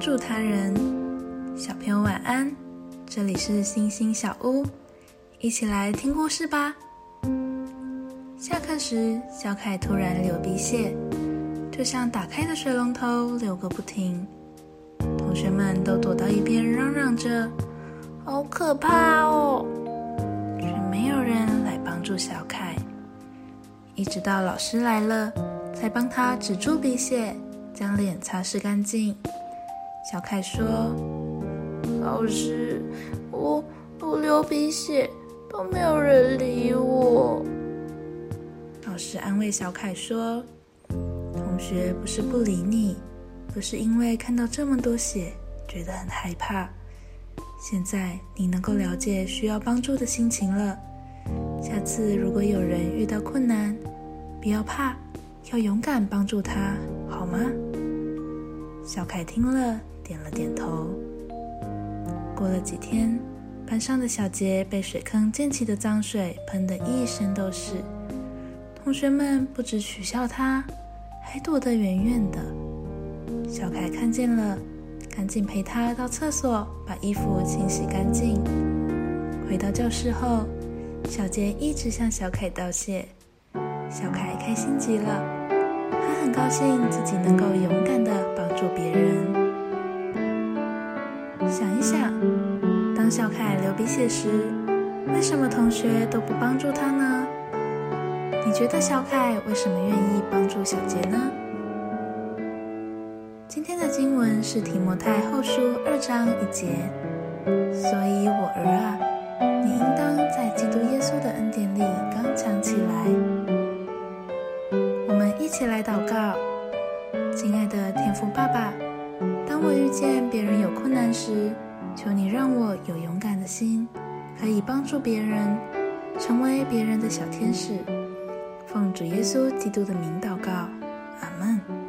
助他人。小朋友晚安，这里是星星小屋，一起来听故事吧。下课时，小凯突然流鼻血，就像打开的水龙头流个不停。同学们都躲到一边，嚷嚷着：“好可怕哦！”却没有人来帮助小凯。一直到老师来了，才帮他止住鼻血，将脸擦拭干净。小凯说：“老师，我我流鼻血，都没有人理我。”老师安慰小凯说：“同学不是不理你，而是因为看到这么多血，觉得很害怕。现在你能够了解需要帮助的心情了。下次如果有人遇到困难，不要怕，要勇敢帮助他，好吗？”小凯听了，点了点头。过了几天，班上的小杰被水坑溅起的脏水喷得一身都是。同学们不止取笑他，还躲得远远的。小凯看见了，赶紧陪他到厕所把衣服清洗干净。回到教室后，小杰一直向小凯道谢。小凯开心极了，他很高兴自己能够当小凯流鼻血时，为什么同学都不帮助他呢？你觉得小凯为什么愿意帮助小杰呢？今天的经文是提摩太后书二章一节，所以我儿啊，你应当在基督耶稣的恩典里刚强起来。我们一起来祷告，亲爱的天父爸爸，当我遇见别人有困难时，求你让我有勇敢的心，可以帮助别人，成为别人的小天使。奉主耶稣基督的名祷告，阿门。